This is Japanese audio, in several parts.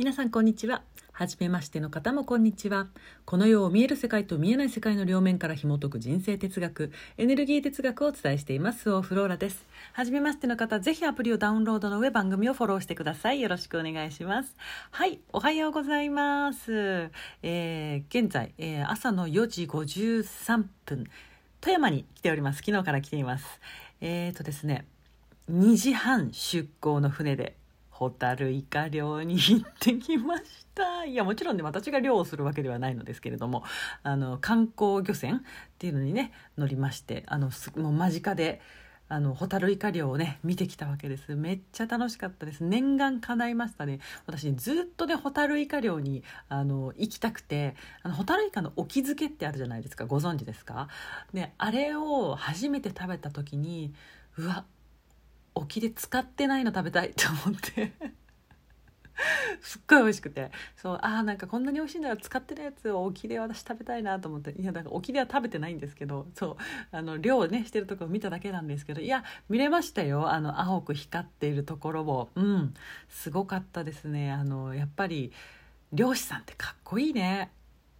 皆さんこんにちは。はじめましての方もこんにちは。この世を見える世界と見えない世界の両面から紐解く人生哲学、エネルギー哲学をお伝えしていますオフローラです。はじめましての方、ぜひアプリをダウンロードの上番組をフォローしてください。よろしくお願いします。はい、おはようございます。えー、現在、えー、朝の4時53分、富山に来ております。昨日から来ています。えーとですね、2時半出港の船でホタルイカ漁に行ってきました。いやもちろんね私が漁をするわけではないのですけれどもあの観光漁船っていうのにね乗りましてあのもう間近であのホタルイカ漁をね見てきたわけです。めっちゃ楽しかったです。念願叶いましたね。私ずっとねホタルイカ漁にあの行きたくてあのホタルイカの沖漬けってあるじゃないですか。ご存知ですか？であれを初めて食べた時にうわ沖で使ってないの食べたいと思って。すっごい美味しくて。そうああんかこんなに美味しいなら使ってるやつを沖で私食べたいなと思って。いやだから沖では食べてないんですけどそうあの漁をねしてるとこ見ただけなんですけどいや見れましたよ。あの青く光っているところを。うん。すごかったですね。あのやっぱり漁師さんってかっこいいね。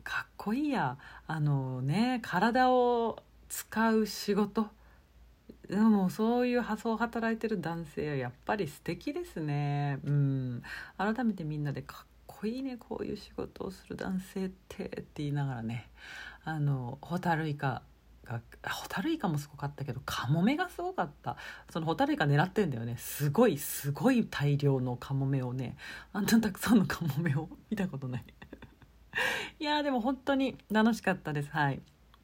かっこいいや。あのね体を使う仕事。でもそういう発想を働いてる男性はやっぱり素敵ですね。うん。改めてみんなでかっこいいね。こういう仕事をする男性ってって言いながらね。あのホタルイカがホタルイカもすごかったけどカモメがすごかった。そのホタルイカ狙ってんだよね。すごいすごい大量のカモメをね。あんなたくさんのカモメを見たことない。いやでも本当に楽しかったです。はい。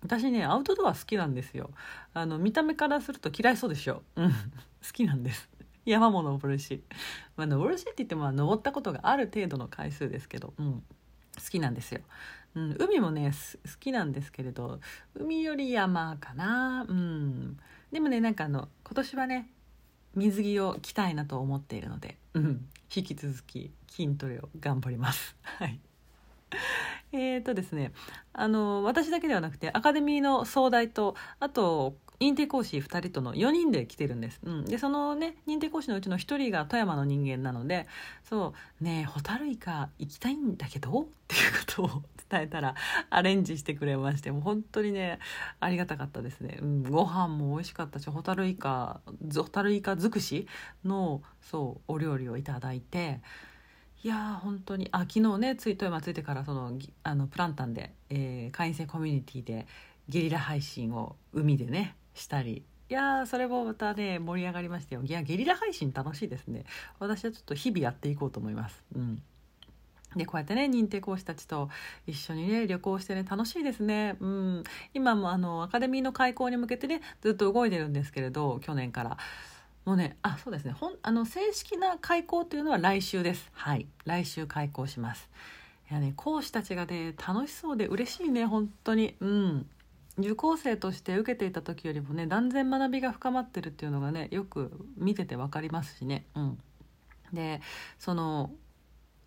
私ねアウトドア好きなんですよ。あの見た目からすると嫌いそうでしょ。うん。好きなんです。山も登るし、まあ、登るしって言っても登ったことがある程度の回数ですけど、うん、好きなんですよ、うん、海もね好きなんですけれど海より山かな。うん。でもねなんかあの今年はね水着を着たいなと思っているので、うん、引き続き筋トレを頑張ります。はい。えーとですね、あの私だけではなくてアカデミーの総代とあと認定講師2人との4人で来てるんです、うん、でそのね認定講師のうちの1人が富山の人間なのでそうねえホタルイカ行きたいんだけど？っていうことを伝えたらアレンジしてくれましてもう本当にねありがたかったですね、うん、ご飯も美味しかったしホタルイカホタルイカ尽くしのそうお料理をいただいていや本当に。あ昨日ねつい富山ついてからそのあのプランタンで、えー、会員制コミュニティでゲリラ配信を海でねしたり。いやそれもまたね盛り上がりましたよ。いやゲリラ配信楽しいですね。私はちょっと日々やっていこうと思います。うん。でこうやってね認定講師たちと一緒にね旅行してね楽しいですね。うん。今もあのアカデミーの開校に向けてねずっと動いてるんですけれど去年から。もうねあそうですね。ほんあの正式な開講というのは来週です。はい。来週開講します。いやね講師たちがね楽しそうで嬉しいね本当に。うん。受講生として受けていた時よりもね断然学びが深まってるっていうのがねよく見てて分かりますしね。うん。でその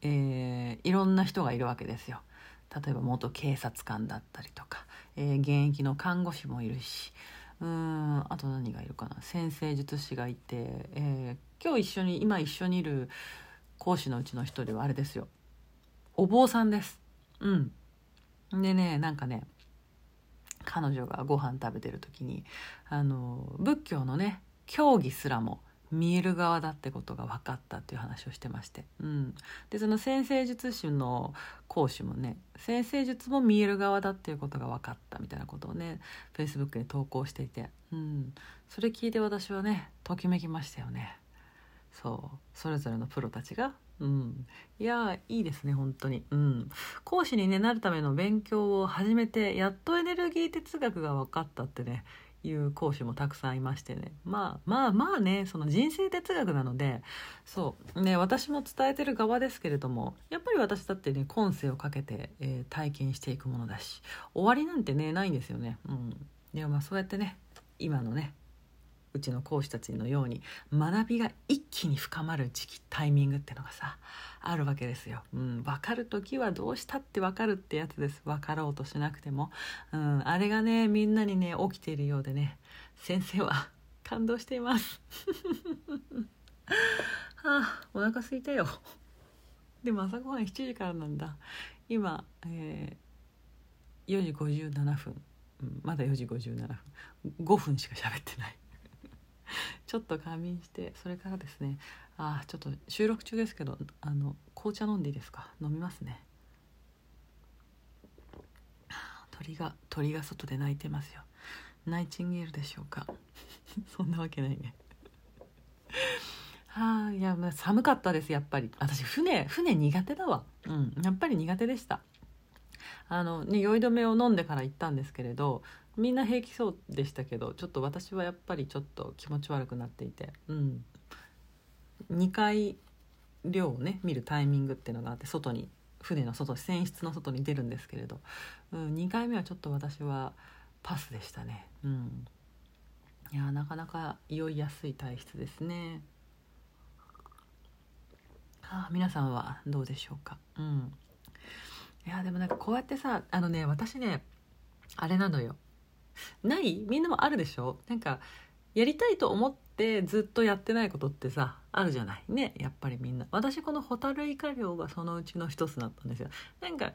えー、いろんな人がいるわけですよ。例えば元警察官だったりとか、えー、現役の看護師もいるしうんあと何がいるかな。先生術師がいて、えー、今日一緒に今一緒にいる講師のうちの一人はあれですよ。お坊さんです。うん。でねなんかね彼女がご飯食べてる時にあの仏教のね教義すらも見える側だってことが分かったっていう話をしてまして、うん、でその先生術師の講師もね先生術も見える側だっていうことが分かったみたいなことをねフェイスブックに投稿していて、うん、それ聞いて私はねときめきましたよね。そう。それぞれのプロたちが。うん、いやいいですね本当に、うん、講師に、ね、なるための勉強を始めてやっとエネルギー哲学が分かったってねいう講師もたくさんいましてね。まあまあまあねその人生哲学なのでそう。ね私も伝えてる側ですけれどもやっぱり私だってね今世をかけて、えー、体験していくものだし終わりなんてねないんですよね。うん、でもまあそうやってね今のねうちの講師たちのように学びが一気に深まる時期タイミングってのがさあるわけですよ。うん、分かる時はどうしたって分かるってやつです分かろうとしなくても、うん、あれがねみんなにね起きているようでね先生は 感動しています。はあお腹すいたよ。でも朝ごはん7時からなんだ今、えー、4時57分、うん、まだ4時57分5分しか喋ってない ちょっと仮眠してそれからですねあちょっと収録中ですけどあの紅茶飲んでいいですか？飲みますね。鳥が鳥が外で鳴いてますよ。ナイチンゲールでしょうか？そんなわけないね。はあいや寒かったですやっぱり。私船船苦手だわ。うんやっぱり苦手でした。あの酔い止めを飲んでから行ったんですけれどみんな平気そうでしたけどちょっと私はやっぱりちょっと気持ち悪くなっていてうん。2回量をね見るタイミングっていうのがあって外に船の外船室の外に出るんですけれど、うん、2回目はちょっと私はパスでしたね。うん。いやなかなか酔いやすい体質ですね。あ皆さんはどうでしょうか？うん。いやでもなんかこうやってさあのね私ねあれなのよ。ない？みんなもあるでしょ？なんかやりたいと思ってずっとやってないことってさあるじゃない？ね？やっぱりみんな。私このホタルイカ漁がそのうちの一つだったんですよ。なんか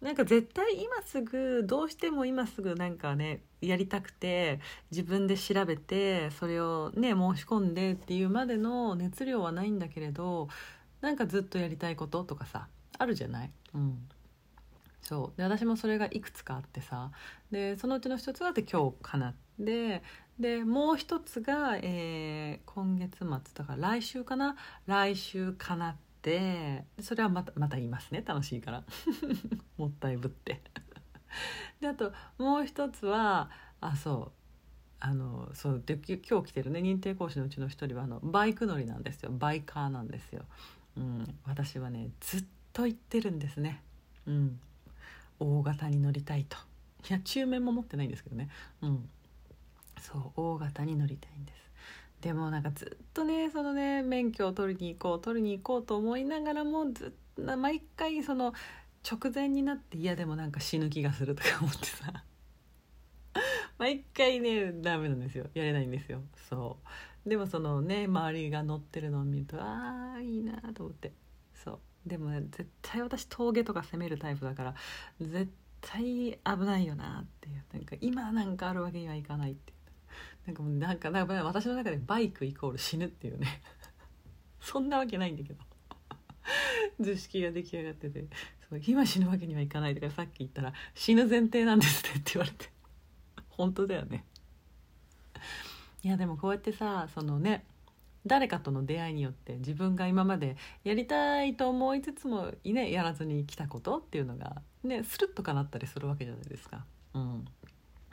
なんか絶対今すぐどうしても今すぐなんかねやりたくて自分で調べてそれをね申し込んでっていうまでの熱量はないんだけれどなんかずっとやりたいこととかさあるじゃない？うん。そう。で私もそれがいくつかあってさ。でそのうちの一つがって今日かな。ってでもう一つが、えー、今月末だから来週かな？来週かなって。それはまたまた言いますね。楽しいから。もったいぶって。であともう一つはあそう。あのそうで今日来てるね。認定講師のうちの一人はあのバイク乗りなんですよ。バイカーなんですよ、うん、私はねずっと言ってるんですね、うん、大型に乗りたいと。いや中面も持ってないんですけどね。うん。そう大型に乗りたいんです。でもなんかずっとねそのね免許を取りに行こう取りに行こうと思いながらもずっと毎回その直前になっていやでもなんか死ぬ気がするとか思ってさ。毎回ねダメなんですよ。やれないんですよ。そう。でもそのね周りが乗ってるのを見るとああいいなと思って。でもね絶対私峠とか攻めるタイプだから絶対危ないよなっていう。なんか今なんかあるわけにはいかないっていう。なんかもうなんかなんか私の中でバイクイコール死ぬっていうね。そんなわけないんだけど。図式が出来上がってて。そう今死ぬわけにはいかないとかさっき言ったら死ぬ前提なんですねって言われて。本当だよね。いやでもこうやってさそのね誰かとの出会いによって自分が今までやりたいと思いつつも、ね、やらずに来たことっていうのが、ね、スルッと叶ったりするわけじゃないですか。うん、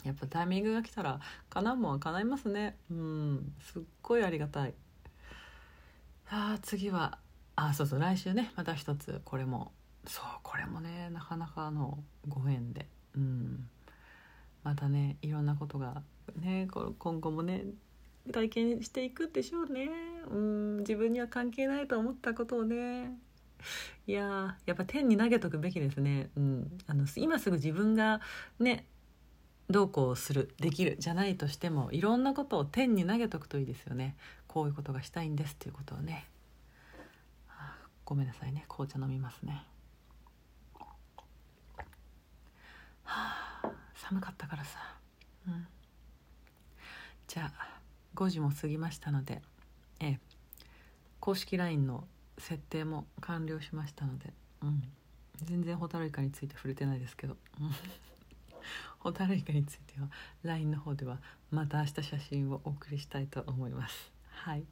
やっぱタイミングが来たら叶うもんは叶いますね。うん、すっごいありがたい。あ次はあそうそう来週ねまた一つこれもそうこれもねなかなかのご縁で、うん、またねいろんなことがね今後もね体験していくでしょうね。うん自分には関係ないと思ったことをね。いややっぱ天に投げとくべきですね、うん、あの今すぐ自分がねどうこうするできるじゃないとしてもいろんなことを天に投げとくといいですよね。こういうことがしたいんですっていうことをね、あ、ごめんなさいね。紅茶飲みますね。はあ寒かったからさ、うん、じゃあ5時も過ぎましたので、ええ、公式 LINE の設定も完了しましたので、うん、全然ホタルイカについて触れてないですけど、ホタルイカについては LINE の方ではまた明日写真をお送りしたいと思います。はい。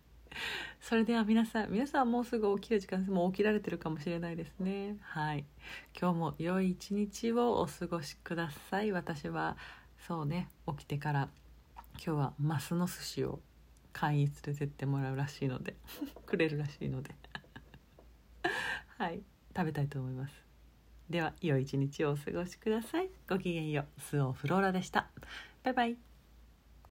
それでは皆さん皆さんもうすぐ起きる時間もう起きられてるかもしれないですね。はい。今日も良い一日をお過ごしください。私はそうね起きてから今日はマスの寿司を会員連れてってもらうらしいので くれるらしいので。はい食べたいと思います。では良い一日をお過ごしください。ごきげんよう。スオフローラでした。バイバイ。